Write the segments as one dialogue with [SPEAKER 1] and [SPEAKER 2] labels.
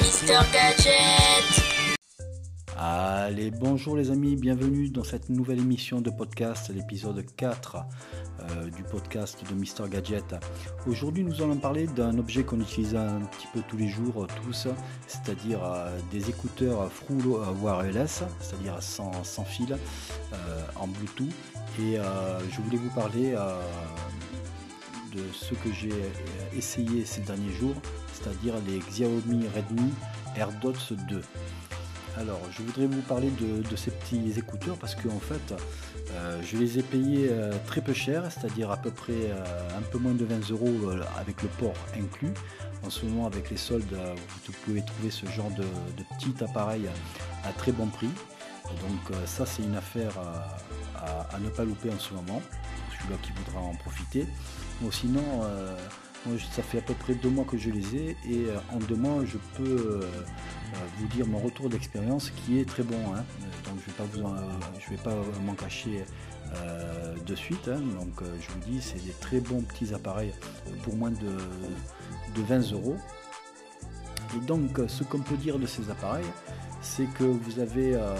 [SPEAKER 1] Mister Gadget.
[SPEAKER 2] Allez, bonjour les amis, bienvenue dans cette nouvelle émission de podcast, l'épisode 4 euh, du podcast de Mister Gadget. Aujourd'hui, nous allons parler d'un objet qu'on utilise un petit peu tous les jours, tous, c'est-à-dire euh, des écouteurs Frulo wireless, c'est-à-dire sans, fil, euh, en Bluetooth. Et je voulais vous parler de ce que j'ai essayé ces derniers jours, c'est-à-dire les Xiaomi Redmi AirDots 2. Alors, je voudrais vous parler de, ces petits écouteurs parce qu'en en fait, euh, je les ai payés euh, très peu cher, c'est-à-dire à peu près euh, un peu moins de 20 euros avec le port inclus. En ce moment, avec les soldes, vous pouvez trouver ce genre de, petit appareil à très bon prix. Donc, ça, c'est une affaire à, ne pas louper en ce moment, qui voudra en profiter. Ou sinon, ça fait à peu près deux mois que je les ai et en deux mois, je peux vous dire mon retour d'expérience qui est très bon. Hein. Donc je ne vais pas, m'en cacher euh, de suite. Hein. Donc euh, je vous dis, c'est des très bons petits appareils pour moins de, de 20 euros. Et donc ce qu'on peut dire de ces appareils, c'est que vous avez euh,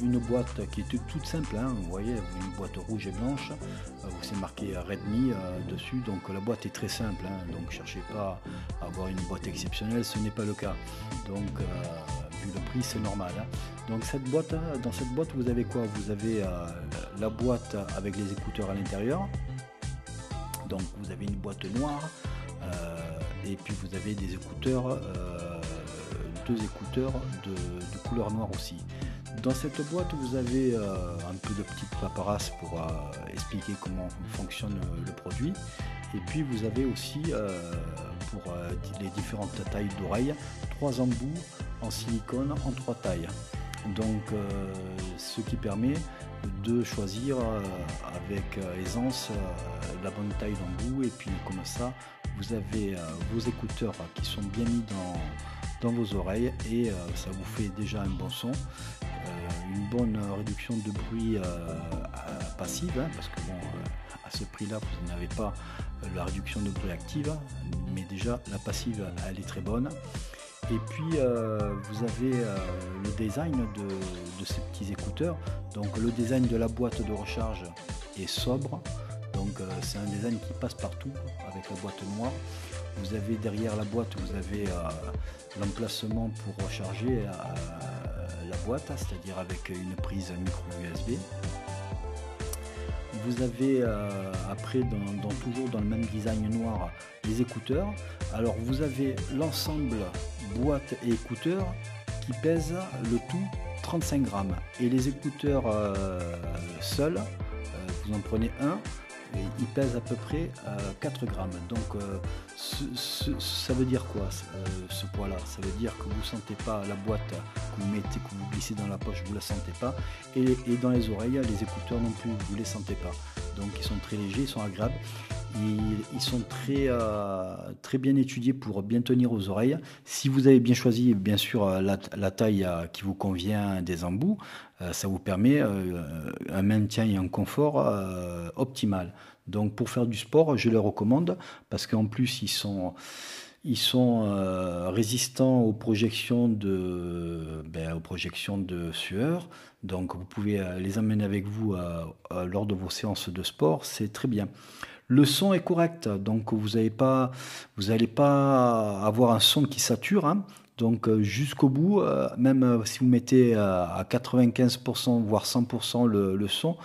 [SPEAKER 2] une boîte qui est toute simple, hein. vous voyez, une boîte rouge et blanche, euh, c'est marqué Redmi euh, dessus, donc la boîte est très simple, hein. donc cherchez pas à avoir une boîte exceptionnelle, ce n'est pas le cas. Donc vu le prix c'est normal. Hein. Donc cette boîte, dans cette boîte vous avez quoi? Vous avez la boîte avec les écouteurs à l'intérieur, donc vous avez une boîte noire, et puis vous avez des écouteurs deux écouteurs de, couleur noire aussi. Dans cette boîte, vous avez euh, un peu de petites paperasse pour euh, expliquer comment fonctionne le produit. Et puis vous avez aussi euh, pour les différentes tailles d'oreilles, trois embouts en silicone en trois tailles. Donc ce qui permet de choisir avec aisance la bonne taille d'embout et puis comme ça vous avez vos écouteurs qui sont bien mis dans, dans vos oreilles et euh, ça vous fait déjà un bon son, euh, une bonne réduction de bruit euh, passive, hein, parce que bon, à ce prix-là, vous n'avez pas la réduction de bruit active, mais déjà la passive, elle est très bonne. Et puis vous avez le design de, ces petits écouteurs. Donc le design de la boîte de recharge est sobre. Donc c'est un design qui passe partout avec la boîte noire. Vous avez derrière la boîte, vous avez l'emplacement pour recharger euh, la boîte, c'est-à-dire avec une prise micro USB. Vous avez euh, après, dans, toujours dans le même design noir, les écouteurs. Alors vous avez l'ensemble boîte et écouteurs qui pèsent le tout 35 grammes. Et les écouteurs euh, seuls, vous en prenez un, il pèse à peu près 4 euh, grammes. Donc euh, ça veut dire quoi euh, ce poids-là? Ça veut dire que vous ne sentez pas la boîte que vous mettez, que vous glissez dans la poche, vous ne la sentez pas. Et, et, dans les oreilles, les écouteurs non plus, vous ne les sentez pas. Donc ils sont très légers, ils sont agréables. Ils, sont très, euh, très bien étudiés pour bien tenir aux oreilles. Si vous avez bien choisi, bien sûr, euh, la, taille euh, qui vous convient des embouts, ça vous permet un maintien et un confort optimal. Donc pour faire du sport, je les recommande parce qu'en plus ils sont ils sont résistants aux projections de, ben, aux projections de sueur. Donc vous pouvez les emmener avec vous lors de vos séances de sport. C'est très bien. Le son est correct, donc vous n'allez pas, pas avoir un son qui sature. Hein. Donc euh, jusqu'au bout, euh, même euh, si vous mettez à 95% voire 100% le, son,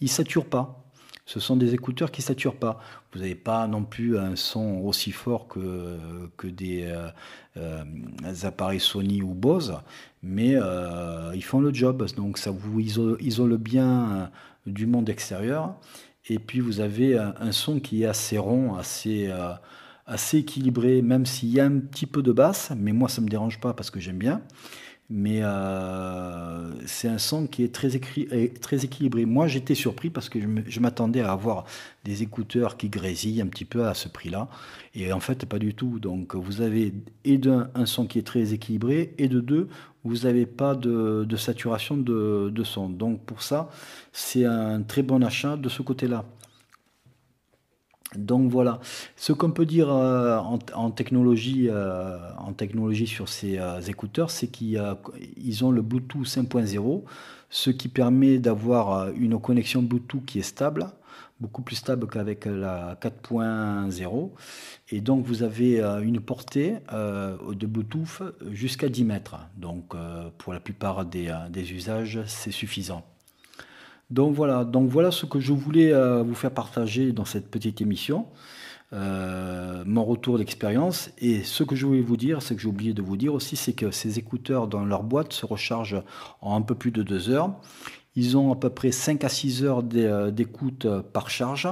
[SPEAKER 2] il ne sature pas. Ce sont des écouteurs qui ne saturent pas. Vous n'avez pas non plus un son aussi fort que, que des, appareils Sony ou Bose, mais ils font le job. Donc ça vous isole bien du monde extérieur. Et puis vous avez un, son qui est assez rond, assez, euh, assez équilibré, même s'il y a un petit peu de basse, mais moi ça ne me dérange pas parce que j'aime bien. Mais euh, c'est un son qui est très, très équilibré. Moi j'étais surpris parce que je m'attendais à avoir des écouteurs qui grésillent un petit peu à ce prix-là. Et en fait pas du tout. Donc vous avez et d'un un son qui est très équilibré et de deux vous n'avez pas de, saturation de, son. Donc pour ça, c'est un très bon achat de ce côté-là. Donc voilà, ce qu'on peut dire euh, en, technologie, euh, en technologie sur ces euh, écouteurs, c'est qu'ils ont le Bluetooth 5.0, ce qui permet d'avoir une connexion Bluetooth qui est stable, beaucoup plus stable qu'avec la 4.0. Et donc vous avez une portée de Bluetooth jusqu'à 10 mètres. Donc pour la plupart des usages, c'est suffisant. Donc voilà, donc voilà ce que je voulais euh, vous faire partager dans cette petite émission. Euh, mon retour d'expérience. Et ce que je voulais vous dire, c'est que j'ai oublié de vous dire aussi, c'est que ces écouteurs dans leur boîte se rechargent en un peu plus de deux heures. Ils ont à peu près 5 à 6 heures euh, d'écoute par charge.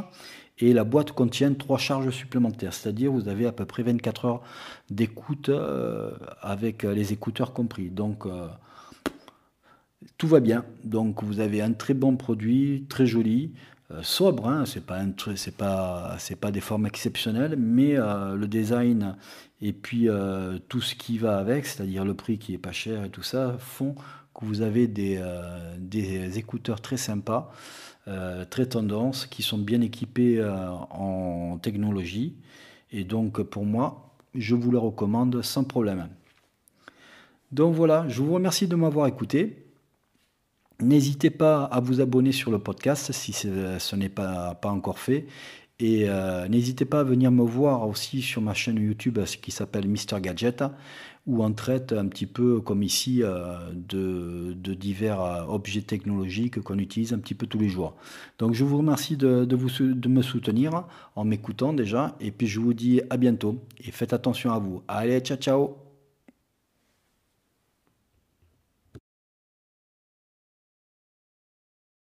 [SPEAKER 2] Et la boîte contient trois charges supplémentaires, c'est-à-dire vous avez à peu près 24 heures d'écoute avec les écouteurs compris. Donc tout va bien. Donc vous avez un très bon produit, très joli, euh, sobre. Hein, c'est pas des formes exceptionnelles, mais euh, le design et puis euh, tout ce qui va avec, c'est-à-dire le prix qui est pas cher et tout ça, font que vous avez des, des écouteurs très sympas, très tendance, qui sont bien équipés en technologie. Et donc pour moi, je vous le recommande sans problème. Donc voilà, je vous remercie de m'avoir écouté. N'hésitez pas à vous abonner sur le podcast si ce n'est pas, encore fait. Et euh, n'hésitez pas à venir me voir aussi sur ma chaîne YouTube qui s'appelle Mister Gadget, où on traite un petit peu comme ici euh, de, divers euh, objets technologiques qu'on utilise un petit peu tous les jours. Donc je vous remercie de me soutenir en m'écoutant déjà. Et puis je vous dis à bientôt et faites attention à vous. Allez, ciao ciao